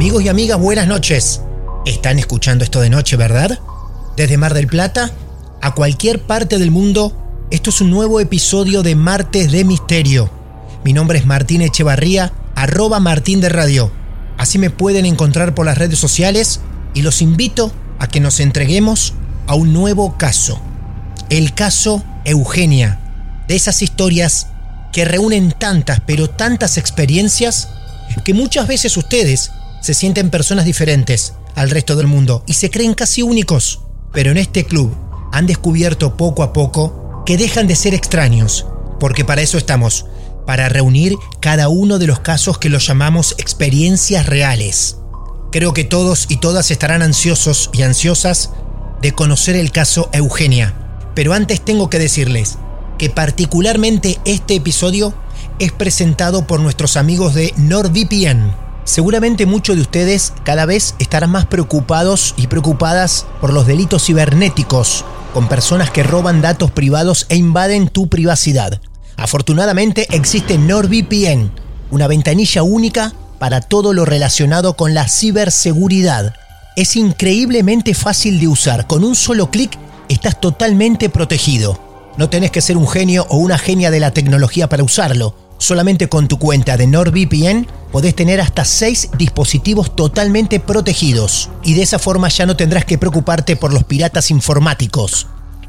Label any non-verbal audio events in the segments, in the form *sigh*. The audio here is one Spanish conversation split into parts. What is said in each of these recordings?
Amigos y amigas, buenas noches. Están escuchando esto de noche, ¿verdad? Desde Mar del Plata a cualquier parte del mundo, esto es un nuevo episodio de Martes de Misterio. Mi nombre es Martín Echevarría, arroba Martín de Radio. Así me pueden encontrar por las redes sociales y los invito a que nos entreguemos a un nuevo caso. El caso Eugenia. De esas historias que reúnen tantas, pero tantas experiencias que muchas veces ustedes se sienten personas diferentes al resto del mundo y se creen casi únicos. Pero en este club han descubierto poco a poco que dejan de ser extraños, porque para eso estamos, para reunir cada uno de los casos que los llamamos experiencias reales. Creo que todos y todas estarán ansiosos y ansiosas de conocer el caso Eugenia, pero antes tengo que decirles que particularmente este episodio es presentado por nuestros amigos de NordVPN Seguramente muchos de ustedes cada vez estarán más preocupados y preocupadas por los delitos cibernéticos, con personas que roban datos privados e invaden tu privacidad. Afortunadamente existe NordVPN, una ventanilla única para todo lo relacionado con la ciberseguridad. Es increíblemente fácil de usar, con un solo clic estás totalmente protegido. No tenés que ser un genio o una genia de la tecnología para usarlo Solamente con tu cuenta de NordVPN podés tener hasta 6 dispositivos totalmente protegidos y de esa forma ya no tendrás que preocuparte por los piratas informáticos.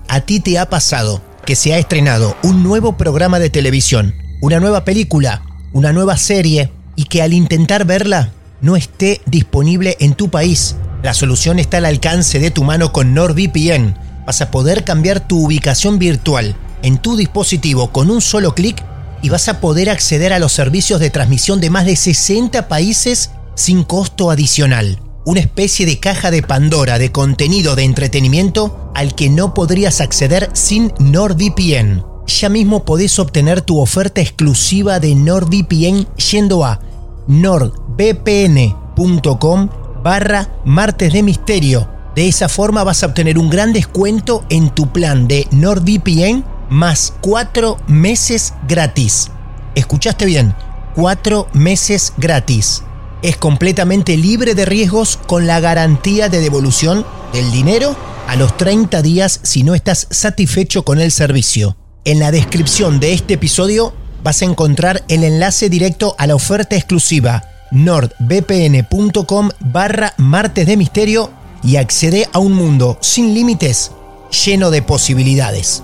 A ti te ha pasado que se ha estrenado un nuevo programa de televisión, una nueva película, una nueva serie y que al intentar verla no esté disponible en tu país. La solución está al alcance de tu mano con NordVPN. Vas a poder cambiar tu ubicación virtual en tu dispositivo con un solo clic y vas a poder acceder a los servicios de transmisión de más de 60 países sin costo adicional. Una especie de caja de Pandora de contenido de entretenimiento al que no podrías acceder sin NordVPN. Ya mismo podés obtener tu oferta exclusiva de NordVPN yendo a nordvpn.com barra martes de misterio. De esa forma vas a obtener un gran descuento en tu plan de NordVPN más cuatro meses gratis. ¿Escuchaste bien? Cuatro meses gratis. Es completamente libre de riesgos con la garantía de devolución del dinero a los 30 días si no estás satisfecho con el servicio. En la descripción de este episodio vas a encontrar el enlace directo a la oferta exclusiva nordvpn.com barra martes de misterio y accede a un mundo sin límites lleno de posibilidades.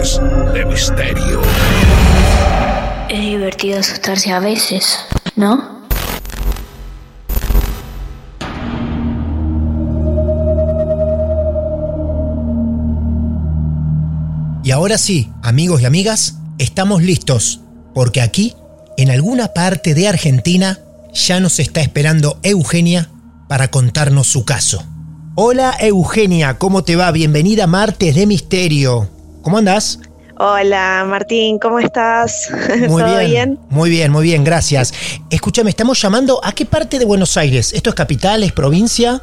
De Misterio. Es divertido asustarse a veces, ¿no? Y ahora sí, amigos y amigas, estamos listos, porque aquí, en alguna parte de Argentina, ya nos está esperando Eugenia para contarnos su caso. Hola Eugenia, ¿cómo te va? Bienvenida a Martes de Misterio. ¿Cómo andás? Hola Martín, ¿cómo estás? *laughs* Muy ¿Todo bien, bien? Muy bien, muy bien, gracias. Escúchame, estamos llamando a qué parte de Buenos Aires? ¿Esto es capital, es provincia?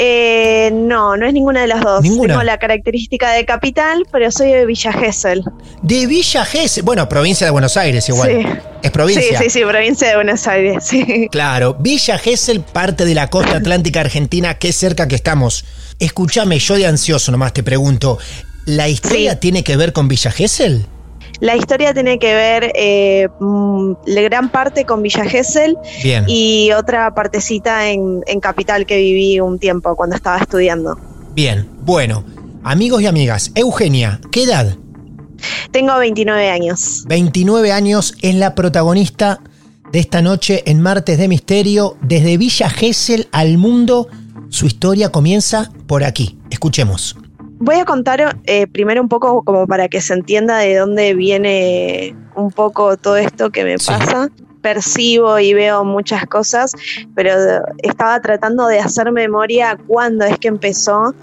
Eh, no, no es ninguna de las dos. ¿Ninguna? Tengo la característica de capital, pero soy de Villa Gesell. De Villa Gesell. Bueno, provincia de Buenos Aires igual. Sí. Es provincia. Sí, sí, sí, provincia de Buenos Aires, sí. Claro, Villa Gesell, parte de la costa atlántica argentina, qué cerca que estamos. Escúchame, yo de ansioso nomás te pregunto, ¿la historia Sí. tiene que ver con Villa Gesell? La historia tiene que ver eh, mm, la gran parte con Villa Gesell Bien. y otra partecita en, en Capital que viví un tiempo cuando estaba estudiando. Bien, bueno, amigos y amigas, Eugenia, ¿qué edad? Tengo 29 años. 29 años, es la protagonista de esta noche en Martes de Misterio. Desde Villa Gesell al mundo, su historia comienza por aquí. Escuchemos. Voy a contar eh, primero un poco como para que se entienda de dónde viene un poco todo esto que me Sí. pasa. Percibo y veo muchas cosas, pero estaba tratando de hacer memoria cuándo es que empezó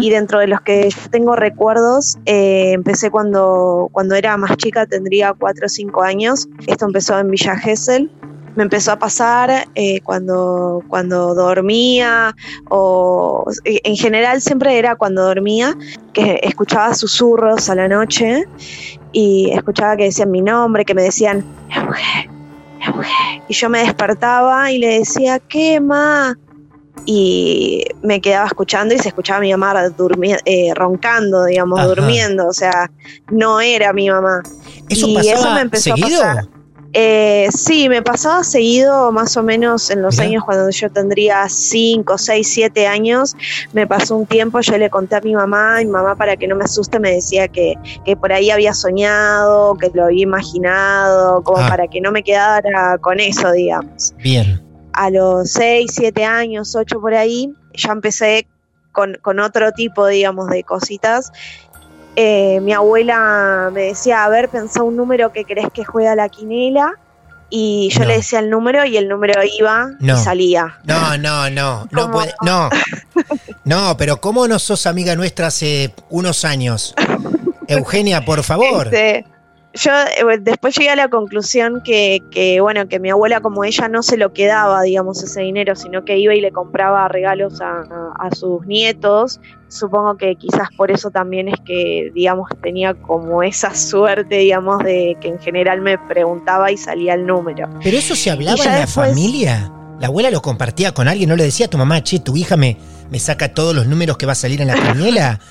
y dentro de los que yo tengo recuerdos, eh, empecé cuando, cuando era más chica, tendría 4 o 5 años. Esto empezó en Villa Gesell. Me empezó a pasar eh, cuando, cuando dormía o en general siempre era cuando dormía, que escuchaba susurros a la noche y escuchaba que decían mi nombre, que me decían, Y yo me despertaba y le decía, ¿qué, ma? y me quedaba escuchando y se escuchaba a mi mamá eh, roncando, digamos, Ajá. durmiendo, o sea, no era mi mamá. ¿Eso y pasaba eso me empezó seguido? a pasar. Eh, sí, me pasaba seguido más o menos en los años cuando yo tendría 5, 6, 7 años. Me pasó un tiempo, yo le conté a mi mamá, y mi mamá para que no me asuste me decía que, que por ahí había soñado, que lo había imaginado, como Ah. para que no me quedara con eso, digamos Bien. a los 6, 7 años, 8 por ahí, ya empecé con, con otro tipo, digamos, de cositas. Eh, mi abuela me decía, a ver, pensá un número que crees que juega la quinela. Y yo No. le decía el número y el número iba No. y salía. No, no, no, no puede, no. *laughs* No, pero ¿cómo no sos amiga nuestra hace unos años? *laughs* Eugenia, por favor. Este, yo eh, después llegué a la conclusión que, que, bueno, que mi abuela como ella no se lo quedaba, digamos, ese dinero, sino que iba y le compraba regalos a, a- a sus nietos. Supongo que quizás por eso también es que, digamos, tenía como esa suerte, digamos, de que en general me preguntaba y salía el número. Pero eso se hablaba en la después- familia. La abuela lo compartía con alguien, no le decía a tu mamá, che, tu hija me, me saca todos los números que va a salir en la quiniela. *laughs*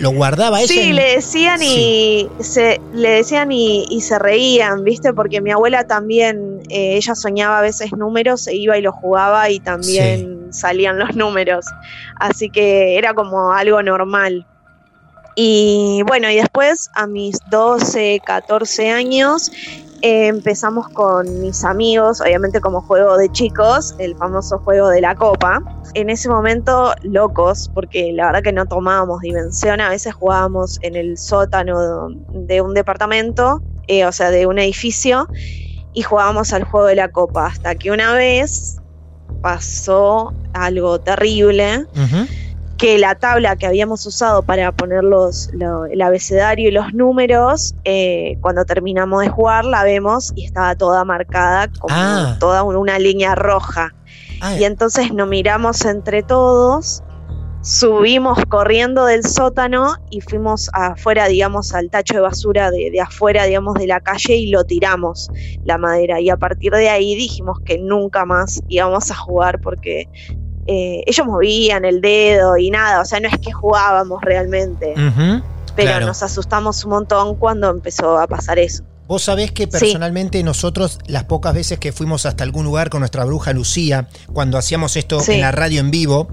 Lo guardaba ella. Sí, en- le decían y se le decían y, y se reían, ¿viste? Porque mi abuela también, eh, ella soñaba a veces números, se iba y los jugaba y también salían los números. Así que era como algo normal. Y bueno, y después a mis 12, 14 años empezamos con mis amigos, obviamente como juego de chicos, el famoso juego de la copa. En ese momento locos, porque la verdad que no tomábamos dimensión, a veces jugábamos en el sótano de un departamento, eh, o sea, de un edificio, y jugábamos al juego de la copa, hasta que una vez pasó algo terrible Ujú. Que la tabla que habíamos usado para poner los, lo- el abecedario y los números, eh, cuando terminamos de jugar la vemos y estaba toda marcada como Ah. toda un- una línea roja. Ah, Y entonces nos miramos entre todos, subimos corriendo del sótano y fuimos afuera, digamos, al tacho de basura de, de afuera, digamos, de la calle y lo tiramos la madera. Y a partir de ahí dijimos que nunca más íbamos a jugar porque eh, ellos movían el dedo y nada, o sea, no es que jugábamos realmente, pero claro. nos asustamos un montón cuando empezó a pasar eso. Vos sabés que personalmente nosotros, las pocas veces que fuimos hasta algún lugar con nuestra bruja Lucía, cuando hacíamos esto Sí. en la radio en vivo,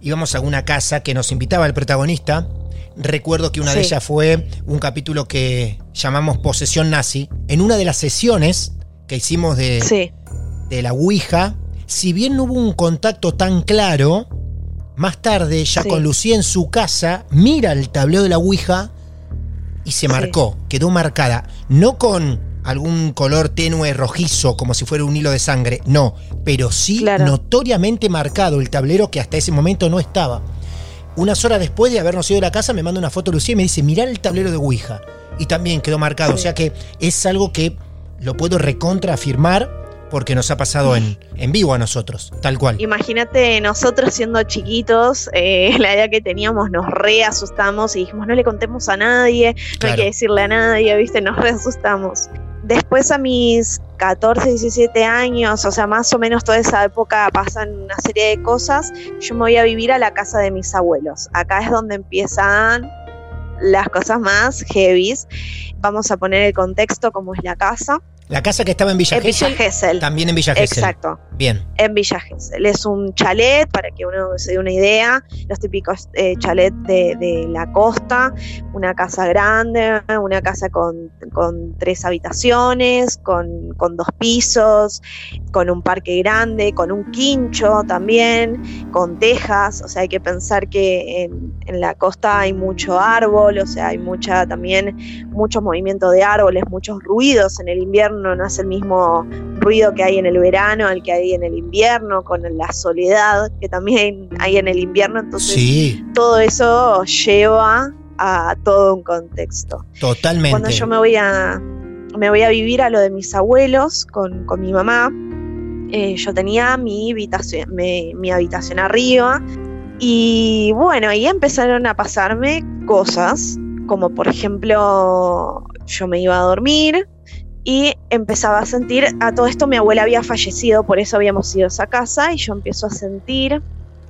íbamos a una casa que nos invitaba el protagonista. Recuerdo que una de ellas fue un capítulo que llamamos Posesión Nazi. En una de las sesiones que hicimos de, Sí, de la Ouija, si bien no hubo un contacto tan claro, más tarde, ya Sí. con Lucía en su casa, mira el tablero de la Ouija y se Sí. marcó, quedó marcada. No con algún color tenue rojizo, como si fuera un hilo de sangre, no, pero sí Claro. notoriamente marcado el tablero que hasta ese momento no estaba. unas horas después de habernos ido de la casa, me manda una foto Lucía y me dice, mirá el tablero de Ouija. Y también quedó marcado. O sea que es algo que lo puedo recontra afirmar porque nos ha pasado en, en vivo a nosotros, tal cual. Imagínate nosotros siendo chiquitos, eh, *laughs* la idea que teníamos nos reasustamos y dijimos no le contemos a nadie, no Claro. hay que decirle a nadie, viste, nos reasustamos. Después a mis 14, 17 años, o sea, más o menos toda esa época pasan una serie de cosas, yo me voy a vivir a la casa de mis abuelos. Acá es donde empiezan las cosas más heavies. Vamos a poner el contexto como es la casa. La casa que estaba en Villa En Villa Gesell, Gesell. también en Villa Gesell. Exacto Bien. en Villa Gesell. Es un chalet, para que uno se dé una idea, los típicos eh, chalets de, de la costa, una casa grande, una casa con, con tres habitaciones, con, con dos pisos, con un parque grande, con un quincho también, con tejas, o sea, hay que pensar que en, en la costa hay mucho árbol, o sea, hay mucha también mucho movimiento de árboles, muchos ruidos en el invierno, no es el mismo ruido que hay en el verano, al que hay en el invierno, con la soledad que también hay en el invierno, entonces Sí, todo eso lleva a todo un contexto. totalmente. Cuando yo me voy a me voy a vivir a lo de mis abuelos con, con mi mamá, eh, yo tenía mi habitación, mi, mi habitación arriba y bueno, ahí empezaron a pasarme cosas, como por ejemplo, yo me iba a dormir y empezaba a sentir, a todo esto mi abuela había fallecido, por eso habíamos ido a esa casa y yo empiezo a sentir,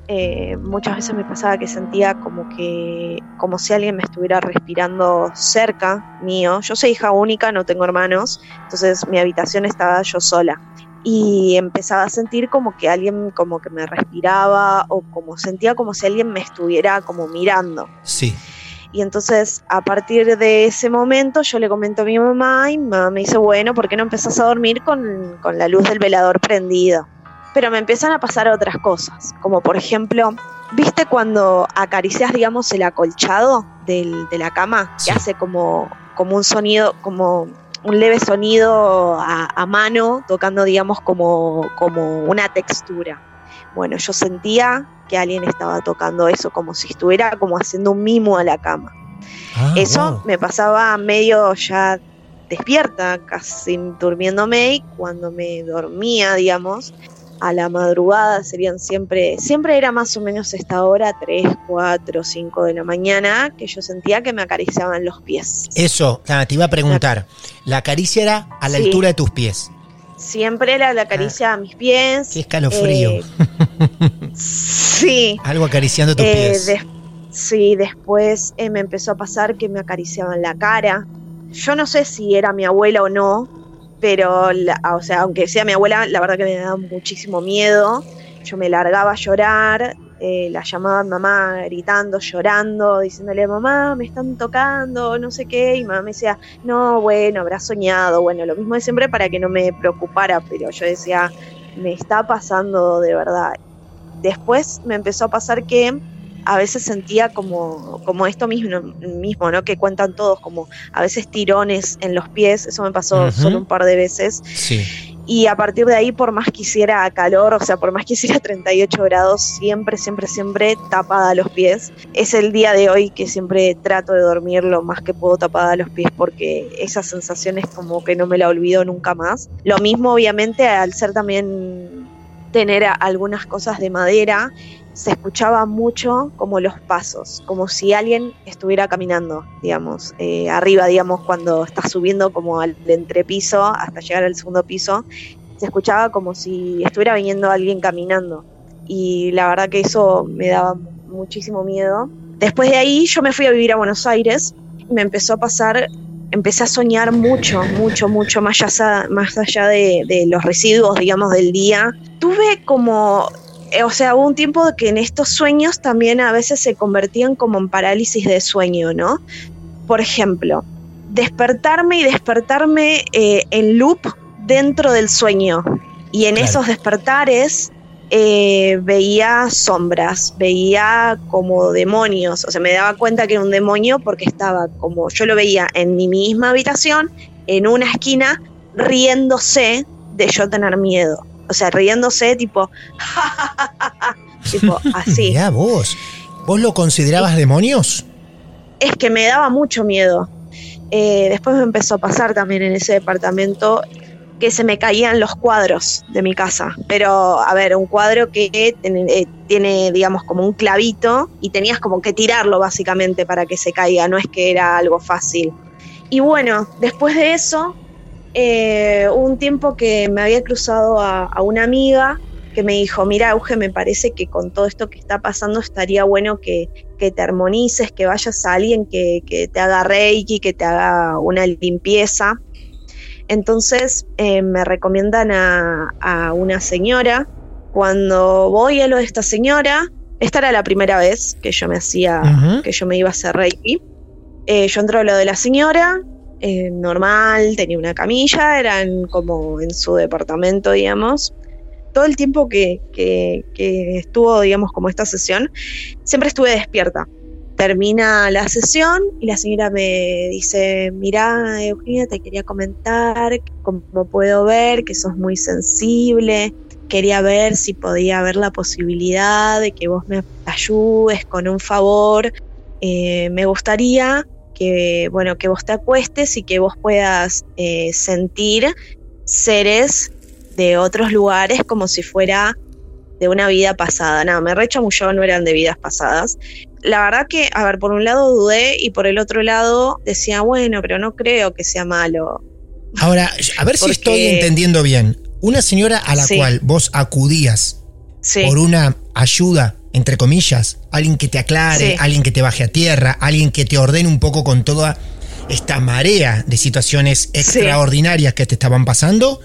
eh, muchas veces me pasaba que sentía como que, como si alguien me estuviera respirando cerca mío. Yo soy hija única, no tengo hermanos, entonces mi habitación estaba yo sola y empezaba a sentir como que alguien como que me respiraba o como sentía como si alguien me estuviera como mirando. Sí. Y entonces a partir de ese momento yo le comento a mi mamá y mi mamá me dice, bueno, ¿por qué no empezás a dormir con, con la luz del velador prendida? Pero me empiezan a pasar otras cosas, como por ejemplo, ¿viste cuando acaricias, digamos, el acolchado del- de la cama? Que hace como, como un sonido, como un leve sonido a, a mano, tocando, digamos, como, como una textura. Bueno, yo sentía que alguien estaba tocando eso, como si estuviera como haciendo un mimo a la cama. Ah, eso wow. me pasaba medio ya despierta, casi durmiéndome, y cuando me dormía, digamos, a la madrugada serían siempre, siempre era más o menos esta hora, 3, 4, 5 de la mañana, que yo sentía que me acariciaban los pies. Eso, ah, te iba a preguntar. La caricia era a la Sí. altura de tus pies. Siempre era la caricia a mis pies. Qué escalofrío. eh, *laughs* sí, Algo acariciando tus Eh, pies. des- sí, después eh, me empezó a pasar que me acariciaban la cara. Yo no sé si era mi abuela o no, pero, la- o sea, aunque sea mi abuela, la verdad que me daba muchísimo miedo. Yo me largaba a llorar, eh, la llamaba mamá gritando, llorando, diciéndole, mamá, me están tocando, no sé qué, y mamá me decía, no, bueno, habrá soñado, bueno, lo mismo de siempre para que no me preocupara, pero yo decía, me está pasando de verdad. Después me empezó a pasar que a veces sentía como, como esto mismo, mismo, ¿no? Que cuentan todos, como a veces tirones en los pies, eso me pasó solo un par de veces. Sí. Y a partir de ahí, por más que hiciera calor, o sea, por más que hiciera *laughs* 38 grados, siempre, siempre, siempre tapada a los pies. Es el día de hoy que siempre trato de dormir lo más que puedo tapada a los pies porque esa sensación es como que no me la olvido nunca más. Lo mismo, obviamente, al ser también tener algunas cosas de madera, se escuchaba mucho como los pasos, como si alguien estuviera caminando, digamos, eh, arriba, digamos, cuando estás subiendo como al entrepiso hasta llegar al segundo piso, se escuchaba como si estuviera viniendo alguien caminando. Y la verdad que eso me daba mu- muchísimo miedo. Después de ahí yo me fui a vivir a Buenos Aires, me empezó a pasar, empecé a soñar mucho, mucho, mucho, más allá, más allá de, de los residuos, digamos, del día. Tuve como eh, o sea, hubo un tiempo que en estos sueños también a veces se convertían como en parálisis de sueño, ¿no? Por ejemplo, despertarme y despertarme eh, en loop dentro del sueño. Y en Claro. esos despertares eh, veía sombras, veía como demonios, o sea, me daba cuenta que era un demonio porque estaba como yo lo veía en mi misma habitación, en una esquina, riéndose de yo tener miedo. O sea, riéndose tipo, *laughs* tipo así. Mirá vos. ¿Vos lo considerabas demonios? Es que me daba mucho miedo. Eh, después me empezó a pasar también en ese departamento que se me caían los cuadros de mi casa. Pero, a ver, un cuadro que eh, tiene, digamos, como un clavito y tenías como que tirarlo básicamente para que se caiga, no es que era algo fácil. Y bueno, después de eso, eh, un tiempo que me había cruzado a, una amiga que me dijo, mira, Euge, me parece que con todo esto que está pasando estaría bueno que, te armonices, que vayas a alguien que, que te haga reiki, que te haga una limpieza. Entonces eh, me recomiendan a, una señora. Cuando voy a lo de esta señora, esta era la primera vez que yo me hacía, que yo me iba a hacer Reiki. Eh, yo entro a lo de la señora, eh, normal, tenía una camilla, eran como en su departamento, digamos. Todo el tiempo que, que estuvo, digamos, como esta sesión, siempre estuve despierta termina la sesión y la señora me dice, mira Eugenia, te quería comentar, como puedo ver que sos muy sensible, quería ver si podía haber la posibilidad de que vos me ayudes con un favor, eh, me gustaría que, bueno, que vos te acuestes y que vos puedas eh, sentir seres de otros lugares como si fuera de una vida pasada. Nada, me mucho, no eran de vidas pasadas la verdad que, a ver, por un lado dudé y por el otro lado decía, bueno, pero no creo que sea malo. Ahora, a ver si estoy entendiendo bien. Una señora a la cual vos acudías por una ayuda, entre comillas, alguien que te aclare, alguien que te baje a tierra, alguien que te ordene un poco con toda esta marea de situaciones extraordinarias que te estaban pasando,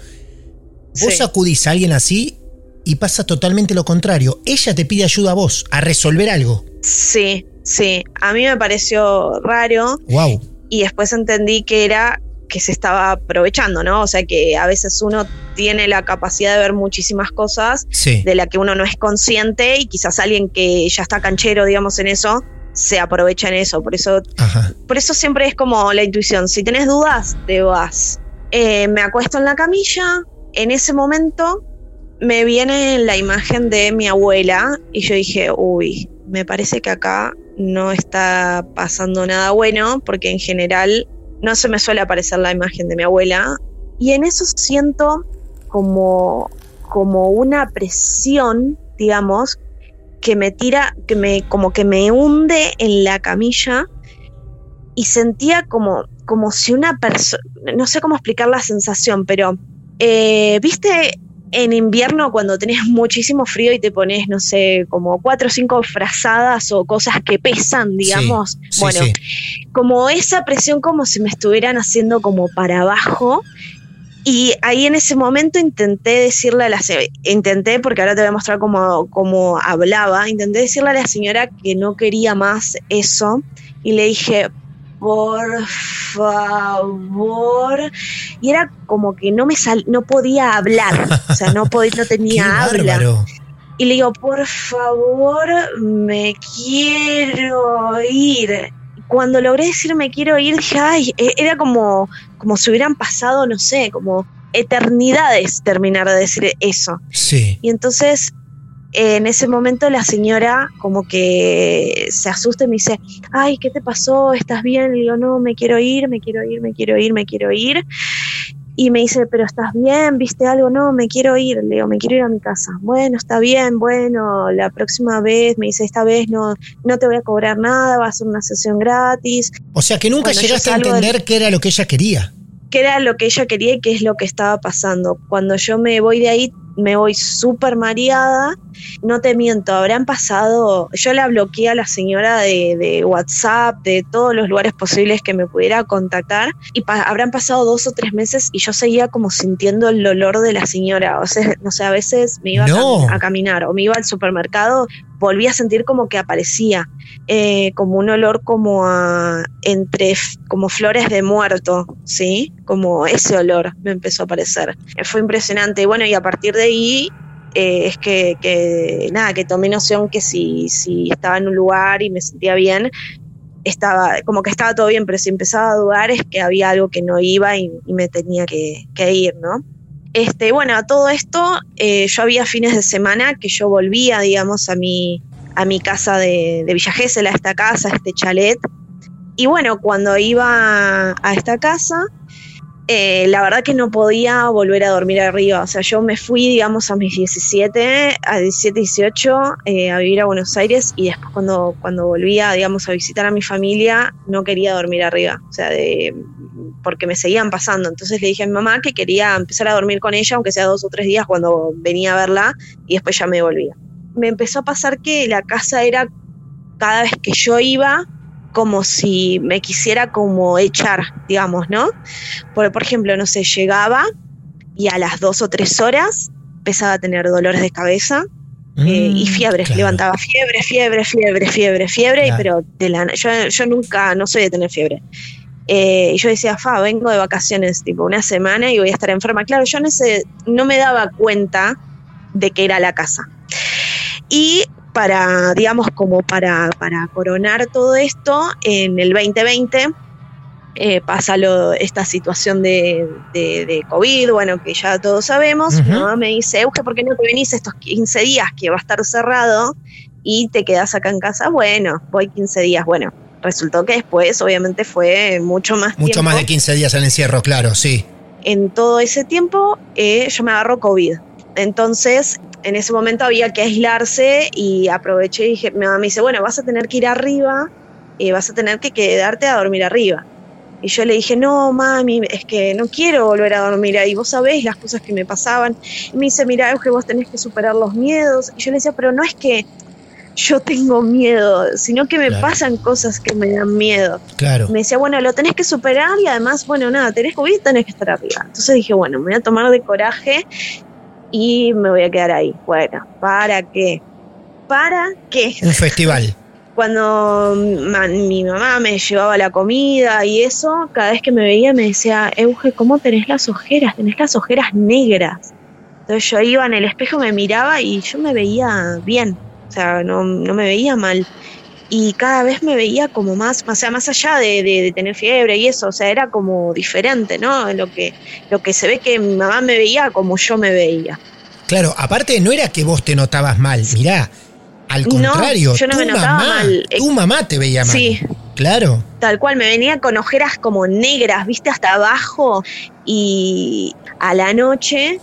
vos acudís a alguien así y pasa totalmente lo contrario. Ella te pide ayuda a vos, a resolver algo. Sí, sí. A mí me pareció raro. Wow. Y después entendí que era que se estaba aprovechando, ¿no? O sea que a veces uno tiene la capacidad de ver muchísimas cosas de la que uno no es consciente y quizás alguien que ya está canchero, digamos, en eso, se aprovecha en eso. Por eso, por eso siempre es como la intuición. Si tenés dudas, te vas. Eh, me acuesto en la camilla. En ese momento me viene la imagen de mi abuela y yo dije, uy, me parece que acá no está pasando nada bueno porque en general no se me suele aparecer la imagen de mi abuela y en eso siento como, como una presión, digamos, que me tira, que me, como que me hunde en la camilla. Y sentía como, como si una persona, no sé cómo explicar la sensación, pero, eh, ¿viste en invierno cuando tenés muchísimo frío y te pones, no sé, como cuatro o cinco frazadas o cosas que pesan, digamos. bueno, como esa presión como si me estuvieran haciendo como para abajo. Y ahí en ese momento intenté decirle a la intenté, porque ahora te voy a mostrar cómo, cómo hablaba, intenté decirle a la señora que no quería más eso. Y le dije, por favor. Y era como que no me sal, no podía hablar, o sea, no, podía, no tenía *laughs* habla. Y le digo, por favor, me quiero ir. Cuando logré decir me quiero ir, dije, ay, e-", era como, como si hubieran pasado, no sé, como eternidades terminar de decir eso. Sí. Y entonces en ese momento la señora como que se asusta y me dice, ay, ¿qué te pasó? ¿Estás bien? Le digo, no, me quiero ir, me quiero ir, me quiero ir, me quiero ir. Y me dice, pero ¿estás bien? ¿Viste algo? No, me quiero ir. Le digo, me quiero ir a mi casa. Bueno, está bien, bueno, la próxima vez, me dice, esta vez no, no te voy a cobrar nada, va a ser una sesión gratis. O sea que nunca llegaste a entender qué era lo que ella quería. Qué era lo que ella quería y qué es lo que estaba pasando. Cuando yo me voy de ahí, me voy súper mareada. No te miento, habrán pasado, yo la bloqueé a la señora de, WhatsApp, de todos los lugares posibles que me pudiera contactar, y habrán pasado dos o tres meses y yo seguía como sintiendo el olor de la señora. O sea, no sé, a veces me iba a, caminar o me iba al supermercado, volví a sentir como que aparecía, eh, como un olor como a entre como flores de muerto, ¿sí? Como ese olor me empezó a aparecer. Fue impresionante. Y bueno, y a partir de ahí eh, es que, nada, que tomé noción que si, si estaba en un lugar y me sentía bien, estaba, como que estaba todo bien, pero si empezaba a dudar es que había algo que no iba y, me tenía que, ir, ¿no? Este, bueno, a todo esto, eh, yo había fines de semana que yo volvía, digamos, a mi, a mi casa de, de Villa Gesell, a esta casa, a este chalet. Y bueno, cuando iba a esta casa, eh, la verdad que no podía volver a dormir arriba. O sea, yo me fui, digamos, a mis 17, a 17, 18, eh, a vivir a Buenos Aires y después cuando, cuando volvía, digamos, a visitar a mi familia, no quería dormir arriba. O sea, de, porque me seguían pasando. Entonces le dije a mi mamá que quería empezar a dormir con ella, aunque sea dos o tres días cuando venía a verla, y después ya me volvía. Me empezó a pasar que la casa era, cada vez que yo iba, como si me quisiera como echar, digamos, ¿no? Por, por ejemplo, no sé, llegaba y a las dos o tres horas empezaba a tener dolores de cabeza eh, y fiebre, levantaba fiebre, fiebre, fiebre, fiebre, fiebre, pero de la, yo, yo nunca, no soy de tener fiebre. Eh, y yo decía, fa, vengo de vacaciones, tipo una semana y voy a estar enferma. Claro, yo no, sé, no me daba cuenta de que era la casa. Y para, digamos, como para, para coronar todo esto, en el 2020 eh, pasa lo, esta situación de, de, COVID, bueno, que ya todos sabemos. Me dice, Euge, ¿por qué no te venís estos 15 días que va a estar cerrado y te quedas acá en casa? Bueno, voy 15 días. Bueno, resultó que después, obviamente, fue mucho más Mucho más de 15 días el encierro, claro, sí. En todo ese tiempo, eh, yo me agarro COVID. Entonces, en ese momento había que aislarse y aproveché y dije, mi mamá me dice, bueno, vas a tener que ir arriba y vas a tener que quedarte a dormir arriba. Y yo le dije, no, mami, es que no quiero volver a dormir ahí. Vos sabés las cosas que me pasaban. Y me dice, mira, que vos tenés que superar los miedos. Y yo le decía, pero no es que yo tengo miedo, sino que me pasan cosas que me dan miedo. Claro. Me decía, bueno, lo tenés que superar y además, bueno, nada, tenés COVID, tenés que estar arriba. Entonces dije, bueno, me voy a tomar de coraje y me voy a quedar ahí. Bueno, ¿para qué? ¿Para qué? Un festival. Cuando mi mamá me llevaba la comida y eso, cada vez que me veía me decía, Euge, ¿cómo tenés las ojeras? Tenés las ojeras negras. Entonces yo iba en el espejo, me miraba y yo me veía bien, o sea, no, no me veía mal y cada vez me veía como más, o sea, más allá de, tener fiebre y eso, o sea, era como diferente, ¿no? Lo que, lo que se ve que mi mamá me veía como yo me veía. Claro, aparte no era que vos te notabas mal, mirá, al contrario, no, yo no me notaba mal. Tu mamá te veía mal. Sí. Claro. Tal cual, me venía con ojeras como negras, viste, hasta abajo. Y a la noche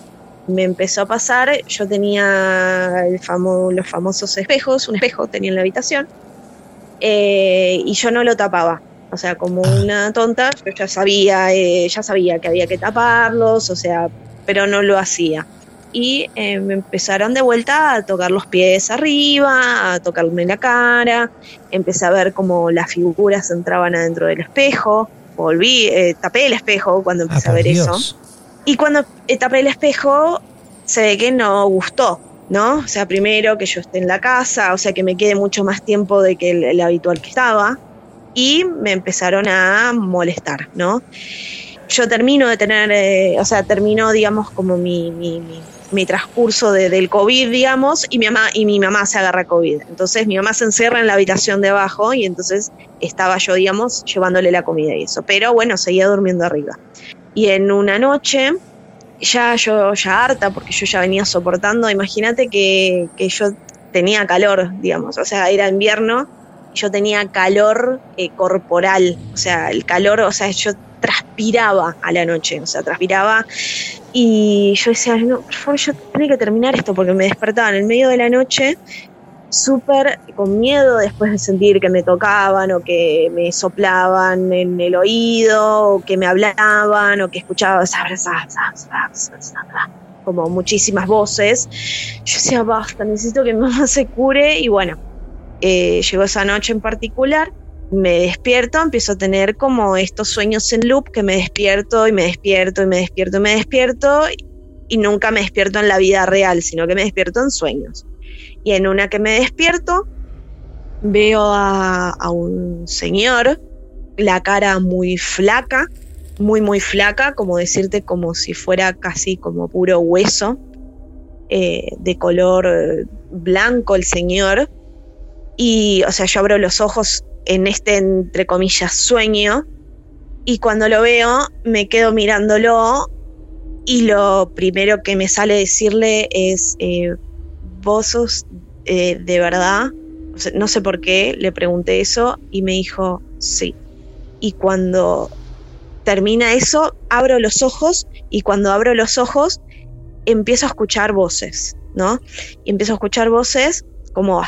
me empezó a pasar, yo tenía el los famosos espejos, un espejo tenía en la habitación, eh, y yo no lo tapaba. O sea, como ah. una tonta, yo ya sabía, eh, ya sabía que había que taparlos, o sea, pero no lo hacía. Y eh, me empezaron de vuelta a tocar los pies arriba, a tocarme la cara, empecé a ver cómo las figuras entraban adentro del espejo, volví, tapé el espejo cuando empecé ah, a ver eso. Y cuando tapé el espejo, se ve que no gustó, ¿no? O sea, primero que yo esté en la casa, o sea, que me quede mucho más tiempo de que el, habitual que estaba, y me empezaron a molestar, ¿no? Yo termino de tener, eh, o sea, termino, digamos, como mi, mi, mi, transcurso del COVID, digamos, y mi, mamá, y mi mamá se agarra COVID. Entonces mi mamá se encierra en la habitación de abajo y entonces estaba yo, digamos, llevándole la comida y eso. Pero bueno, seguía durmiendo arriba. Y en una noche, ya yo ya harta, porque yo ya venía soportando, imagínate que, yo tenía calor, digamos, o sea, era invierno, yo tenía calor eh, corporal, o sea, el calor, o sea, yo transpiraba a la noche, o sea, transpiraba y yo decía, no, por favor, yo tenía que terminar esto porque me despertaba en el medio de la noche súper con miedo después de sentir que me tocaban o que me soplaban en el oído o que me hablaban o que escuchaba como muchísimas voces. Yo decía, basta, necesito que mi mamá se cure y bueno, eh, llegó esa noche en particular, me despierto, empiezo a tener como estos sueños en loop que me despierto y me despierto y me despierto y me despierto y nunca me despierto en la vida real, sino que me despierto en sueños. Y en una que me despierto, veo a, un señor, la cara muy flaca, muy, muy flaca, como decirte, como si fuera casi como puro hueso, eh, de color blanco el señor. Y, o sea, yo abro los ojos en este, entre comillas, sueño. Y cuando lo veo, me quedo mirándolo. Y lo primero que me sale decirle es, eh, vos sos eh, de verdad. no sé por qué, le pregunté eso y me dijo, sí. Y cuando termina eso, abro los ojos y cuando abro los ojos empiezo a escuchar voces, ¿no? Y empiezo a escuchar voces como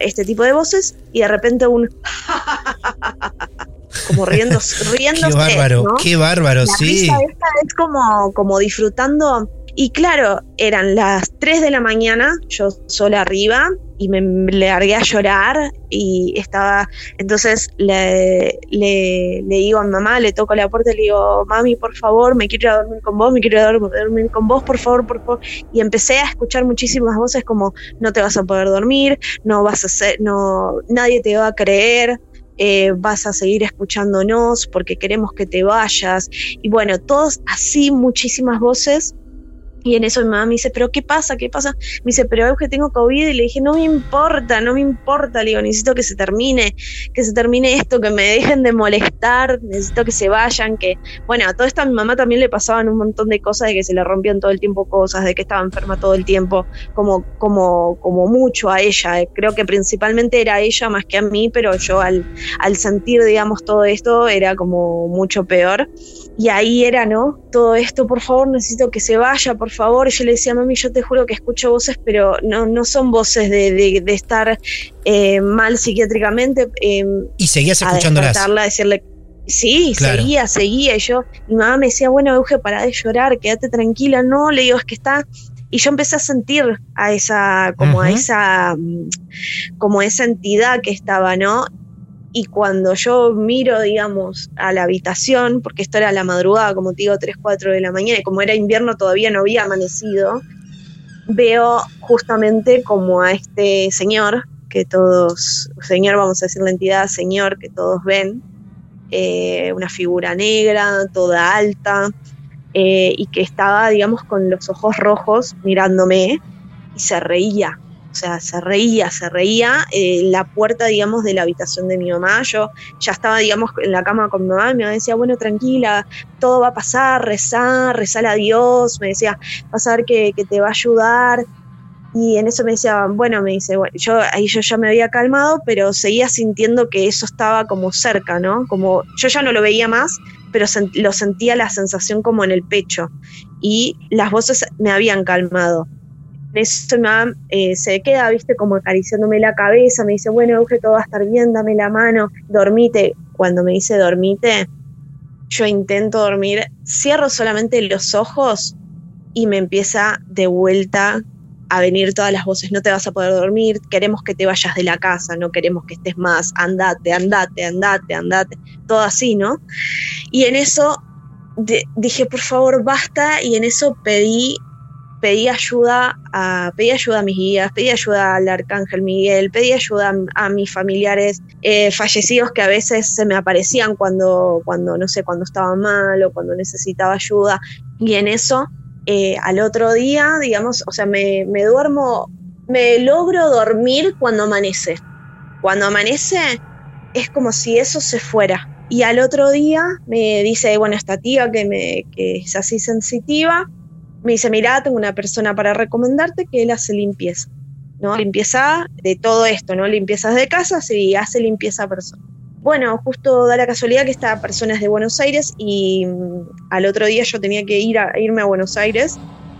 este tipo de voces y de repente un *laughs* como riendo, riéndose, *laughs* Qué bárbaro, ¿no? qué bárbaro, La sí. risa esta es como, como disfrutando. Y claro, eran las 3 de la mañana, yo sola arriba, y me largué a llorar y estaba, entonces le, le, le digo a mi mamá, le toco la puerta y le digo, mami, por favor, me quiero ir a dormir con vos, me quiero dormir con vos, por favor, por favor. Y empecé a escuchar muchísimas voces como, no te vas a poder dormir, no vas a ser, no, nadie te va a creer, eh, vas a seguir escuchándonos porque queremos que te vayas. Y bueno, todos así, muchísimas voces. Y en eso mi mamá me dice, pero ¿qué pasa? ¿Qué pasa? Me dice, pero es que tengo COVID. Y le dije, no me importa, no me importa. Le digo, necesito que se termine, que se termine esto, que me dejen de molestar, necesito que se vayan, que... Bueno, a todo esto a mi mamá también le pasaban un montón de cosas, de que se le rompían todo el tiempo cosas, de que estaba enferma todo el tiempo, como, como, como mucho a ella. Creo que principalmente era ella más que a mí, pero yo al, al sentir, digamos, todo esto era como mucho peor. Y ahí era, ¿no? Todo esto, por favor, necesito que se vaya, por favor. Y yo le decía, mami, yo te juro que escucho voces, pero no, no son voces de, de- de estar eh, mal psiquiátricamente. eh, Y seguías a escuchándolas. despertarla, decirle, sí, Claro. seguía, seguía. Y yo, mi mamá me decía, bueno, Euge, para de llorar, quédate tranquila. No, le digo, es que está. Y yo empecé a sentir a esa, como a esa, mm, como esa entidad que estaba, ¿no? Y cuando yo miro, digamos, a la habitación, porque esto era la madrugada, como te digo, 3, 4 de la mañana, y como era invierno todavía no había amanecido, veo justamente como a este señor, que todos, señor, vamos a decir la entidad, señor, que todos ven, eh, una figura negra, toda alta, eh, y que estaba, digamos, con los ojos rojos mirándome y se reía. O sea, se reía, se reía eh, la puerta, digamos, de la habitación de mi mamá. Yo ya estaba, digamos, en la cama con mi mamá mi mamá decía, bueno, tranquila, todo va a pasar, rezar, rezar a Dios. Me decía, vas a ver que, te va a ayudar. Y en eso me decía, bueno, me dice, bueno, yo ahí yo ya me había calmado, pero seguía sintiendo que eso estaba como cerca, ¿no? Como yo ya no lo veía más, pero lo sentía la sensación como en el pecho. Y las voces me habían calmado. Mamá eh, se queda, viste, como acariciándome la cabeza, me dice, bueno, Euge, todo va a estar bien, dame la mano, dormite. Cuando me dice dormite, yo intento dormir, cierro solamente los ojos y me empieza de vuelta a venir todas las voces, no te vas a poder dormir, queremos que te vayas de la casa, no queremos que estés más, andate, andate, andate, andate, todo así, ¿no? Y en eso de- dije, por favor, basta, y en eso pedí, pedí ayuda a, pedí ayuda a mis guías, pedí ayuda al arcángel Miguel, pedí ayuda a, mis familiares eh, fallecidos que a veces se me aparecían cuando, cuando, no sé, cuando estaba mal o cuando necesitaba ayuda, y en eso eh, al otro día, digamos, o sea, me, me duermo, me logro dormir cuando amanece. Cuando amanece es como si eso se fuera. Y al otro día me dice, bueno, esta tía que, me, que es así sensitiva, me dice, mira, tengo una persona para recomendarte que él hace limpieza. ¿no? Limpieza de todo esto, ¿no? Limpiezas de casas y hace limpieza personal. Bueno, justo da la casualidad que esta persona es de Buenos Aires y mm, al otro día yo tenía que ir a, irme a Buenos Aires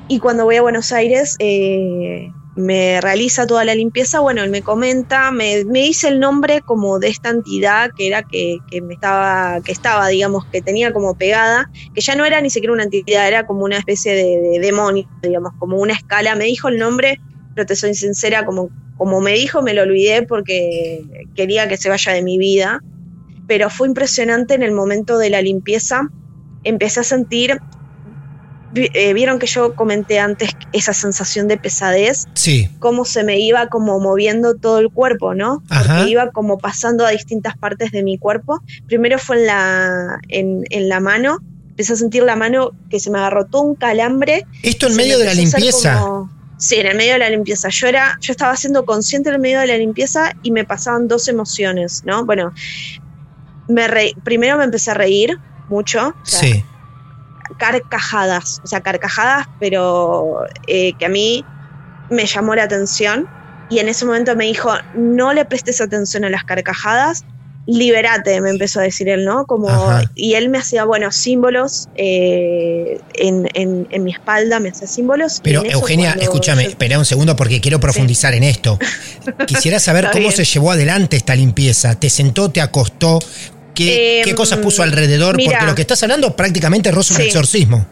y cuando voy a Buenos Aires eh, me realiza toda la limpieza, bueno, él me comenta, me, me dice el nombre como de esta entidad que era que, que me estaba, que estaba, digamos, que tenía como pegada, que ya no era ni siquiera una entidad, era como una especie de, de demonio, digamos, como una escala, me dijo el nombre, pero te soy sincera, como, como me dijo, me lo olvidé porque quería que se vaya de mi vida pero fue impresionante en el momento de la limpieza. Empecé a sentir, eh, vieron que yo comenté antes esa sensación de pesadez, Sí. cómo se me iba como moviendo todo el cuerpo, ¿no? Ajá. Porque iba como pasando a distintas partes de mi cuerpo. Primero fue en la, en, en la mano, empecé a sentir la mano que se me agarró todo un calambre. Esto en me medio de la limpieza. como- Sí, en el medio de la limpieza. Yo era, yo estaba siendo consciente en el medio de la limpieza y me pasaban dos emociones, ¿no? Bueno, me re- primero me empecé a reír mucho, o sea, Sí. Carcajadas, o sea, carcajadas, pero eh, que a mí me llamó la atención. y en ese momento me dijo, no le prestes atención a las carcajadas, liberate, me empezó a decir él, ¿no? Como, y él me hacía, bueno, símbolos eh, en, en, mi espalda, me hacía símbolos. Pero Eugenia, escúchame, espera un segundo porque quiero profundizar en esto. *laughs* Quisiera saber cómo se llevó adelante esta limpieza. ¿Te sentó, te acostó? ¿Qué, ¿qué cosas puso Em, alrededor? porque lo que estás hablando prácticamente roza un Sí. exorcismo.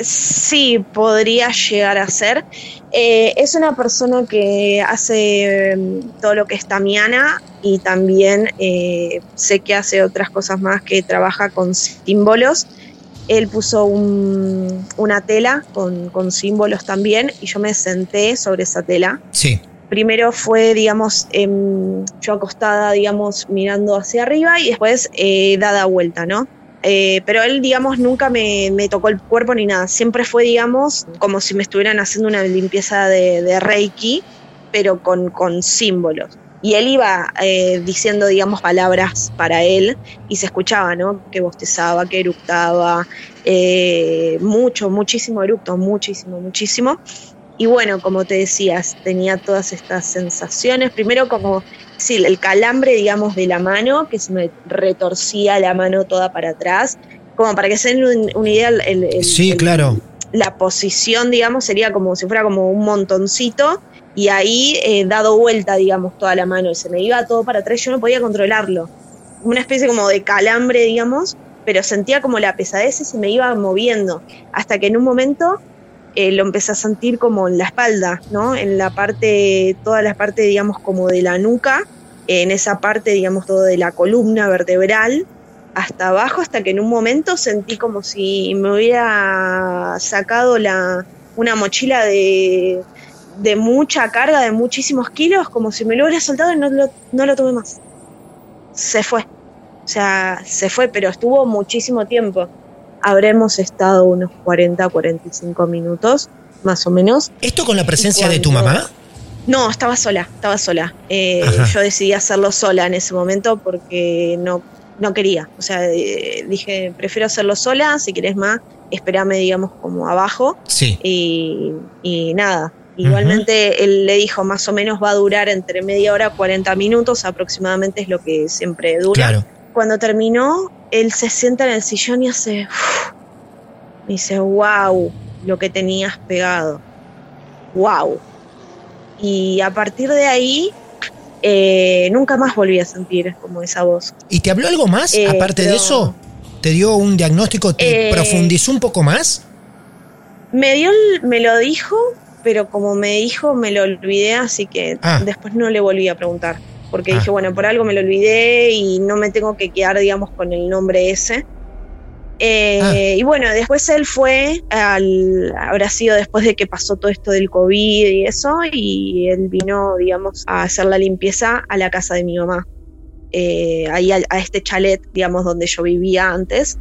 Sí, podría llegar a ser. Eh, es una persona que hace mm, todo lo que es Tamiana y también eh, sé que hace otras cosas más que trabaja con símbolos. Él puso un- una tela con, con símbolos también y yo me senté sobre esa tela. Sí. Primero fue, digamos, em, yo acostada, digamos, mirando hacia arriba y después eh, dada vuelta, ¿no? Eh, pero él, digamos, nunca me, me tocó el cuerpo ni nada. Siempre fue, digamos, como si me estuvieran haciendo una limpieza de, Reiki, pero con, con símbolos. Y él iba eh, diciendo, digamos, palabras para él y se escuchaba, ¿no? Que bostezaba, que eructaba, eh, mucho, muchísimo eructo, muchísimo, muchísimo. Y bueno, como te decías, tenía todas estas sensaciones. Primero como, sí, el calambre, digamos, de la mano, que se me retorcía la mano toda para atrás. Como para que se den un- una idea, el- el- Sí, el- claro. la posición, digamos, sería como si fuera como un montoncito y ahí eh, dado vuelta, digamos, toda la mano y se me iba todo para atrás, yo no podía controlarlo. Una especie como de calambre, digamos, pero sentía como la pesadez y se me iba moviendo, hasta que en un momento eh, lo empecé a sentir como en la espalda, ¿no? En la parte, toda la parte, digamos, como de la nuca, en esa parte, digamos, todo de la columna vertebral, hasta abajo, hasta que en un momento sentí como si me hubiera sacado la, una mochila de, de mucha carga, de muchísimos kilos, como si me lo hubiera soltado y no lo, no lo tuve más. Se fue. O sea, se fue, pero estuvo muchísimo tiempo. Habremos estado unos 40, 45 minutos, más o menos. ¿Esto con la presencia de tu mamá? No, estaba sola, estaba sola. Eh, yo decidí hacerlo sola en ese momento porque no, no quería. O sea, eh, dije, prefiero hacerlo sola, si querés más, espérame, digamos, como abajo. Sí. Y, y nada. Igualmente él le dijo, más o menos va a durar entre media hora, 40 minutos aproximadamente es lo que siempre dura. Claro. Cuando terminó, él se sienta en el sillón y hace... Me dice, wow, lo que tenías pegado. Wow. Y a partir de ahí, eh, nunca más volví a sentir como esa voz. ¿Y te habló algo más? Eh, Aparte de eso, ¿te dio un diagnóstico? ¿Te Eh, profundizó un poco más? Me dio, me lo dijo, pero como me dijo, me lo olvidé, así que Ah. después no le volví a preguntar. Porque Ah. dije, bueno, por algo me lo olvidé y no me tengo que quedar, digamos, con el nombre ese. Eh, Ah. Y bueno, después él fue, al, habrá sido después de que pasó todo esto del COVID y eso, y él vino, digamos, a hacer la limpieza a la casa de mi mamá. Eh, ahí a, a este chalet, digamos, donde yo vivía antes,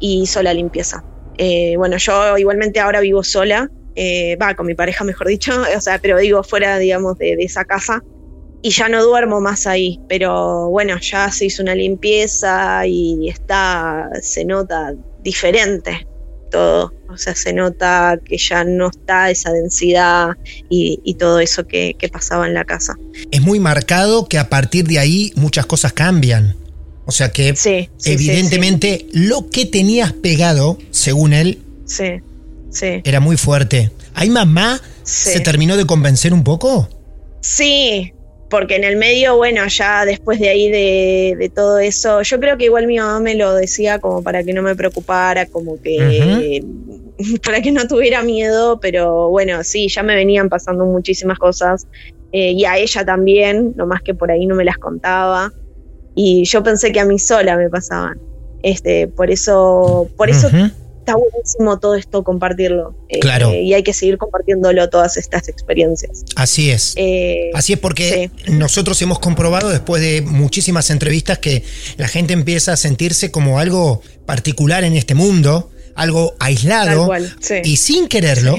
y hizo la limpieza. Eh, bueno, yo igualmente ahora vivo sola, eh, va, con mi pareja, mejor dicho, *laughs* o sea, pero digo, fuera, digamos, de, de esa casa. Y ya no duermo más ahí, pero bueno, ya se hizo una limpieza y está, se nota diferente todo. O sea, se nota que ya no está esa densidad y, y todo eso que, que pasaba en la casa. Es muy marcado que a partir de ahí muchas cosas cambian. O sea que Sí, sí, evidentemente lo que tenías pegado, según él, Sí, sí. era muy fuerte. ¿Ahí mamá se terminó de convencer un poco? Sí, porque en el medio, bueno, ya después de ahí de, de todo eso, yo creo que igual mi mamá me lo decía como para que no me preocupara, como que *laughs* para que no tuviera miedo, pero bueno, sí, ya me venían pasando muchísimas cosas eh, y a ella también, nomás que por ahí no me las contaba y yo pensé que a mí sola me pasaban. Este, por eso, por eso. Está buenísimo todo esto compartirlo. eh, Claro. y hay que seguir compartiéndolo todas estas experiencias. Así es. Eh, Así es porque nosotros hemos comprobado después de muchísimas entrevistas que la gente empieza a sentirse como algo particular en este mundo, algo aislado cual, sí. y sin quererlo.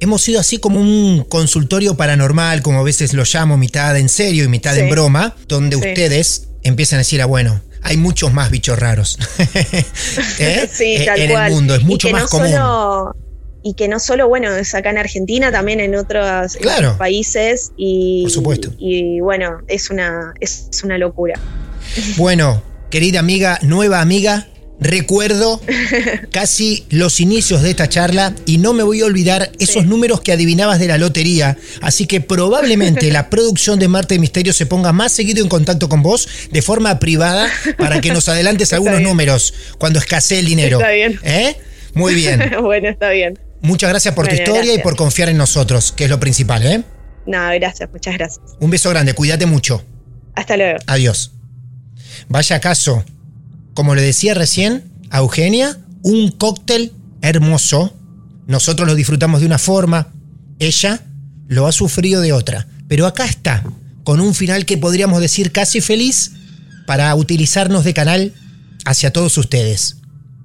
Hemos sido así como un consultorio paranormal, como a veces lo llamo, mitad en serio y mitad en broma, donde ustedes empiezan a decir, ah, bueno, hay muchos más bichos raros *laughs* *laughs* ¿Eh? Sí, Eh, tal en cual. el mundo, es Y mucho que más no común. Solo, y que no solo, bueno, es acá en Argentina, también en otros, en Claro. otros países. Y, Por supuesto. Y bueno, es una, es una locura. Bueno, querida amiga, nueva amiga, recuerdo casi los inicios de esta charla y no me voy a olvidar esos números que adivinabas de la lotería. Así que probablemente la producción de Marte de Misterio se ponga más seguido en contacto con vos de forma privada para que nos adelantes *laughs* algunos bien. números cuando escasee el dinero. Está bien. ¿Eh? Muy bien. *laughs* bueno, está bien. Muchas gracias por tu historia y por confiar en nosotros, que es lo principal, ¿eh? No, gracias, muchas gracias. Un beso grande, cuídate mucho. Hasta luego. Adiós. Vaya caso, como le decía recién a Eugenia, un cóctel hermoso. Nosotros lo disfrutamos de una forma, ella lo ha sufrido de otra. Pero acá está, con un final que podríamos decir casi feliz para utilizarnos de canal hacia todos ustedes.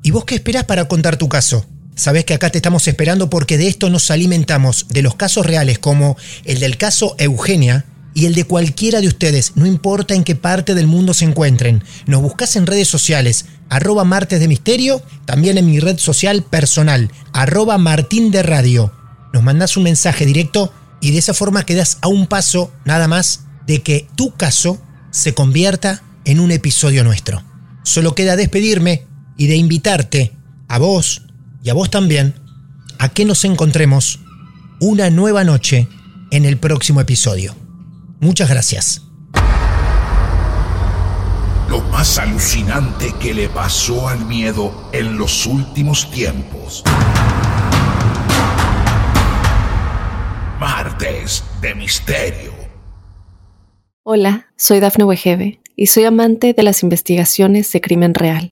¿Y vos qué esperás para contar tu caso? Sabés que acá te estamos esperando porque de esto nos alimentamos, de los casos reales como el del caso Eugenia y el de cualquiera de ustedes, no importa en qué parte del mundo se encuentren. Nos buscas en redes sociales, arroba martes de misterio, también en mi red social personal, arroba martín de radio. Nos mandás un mensaje directo y de esa forma quedas a un paso nada más de que tu caso se convierta en un episodio nuestro. Solo queda despedirme y de invitarte a vos y a vos también a que nos encontremos una nueva noche en el próximo episodio. Muchas gracias. Lo más alucinante que le pasó al miedo en los últimos tiempos. Martes de Misterio. Hola, soy Dafne Wegebe y soy amante de las investigaciones de crimen real.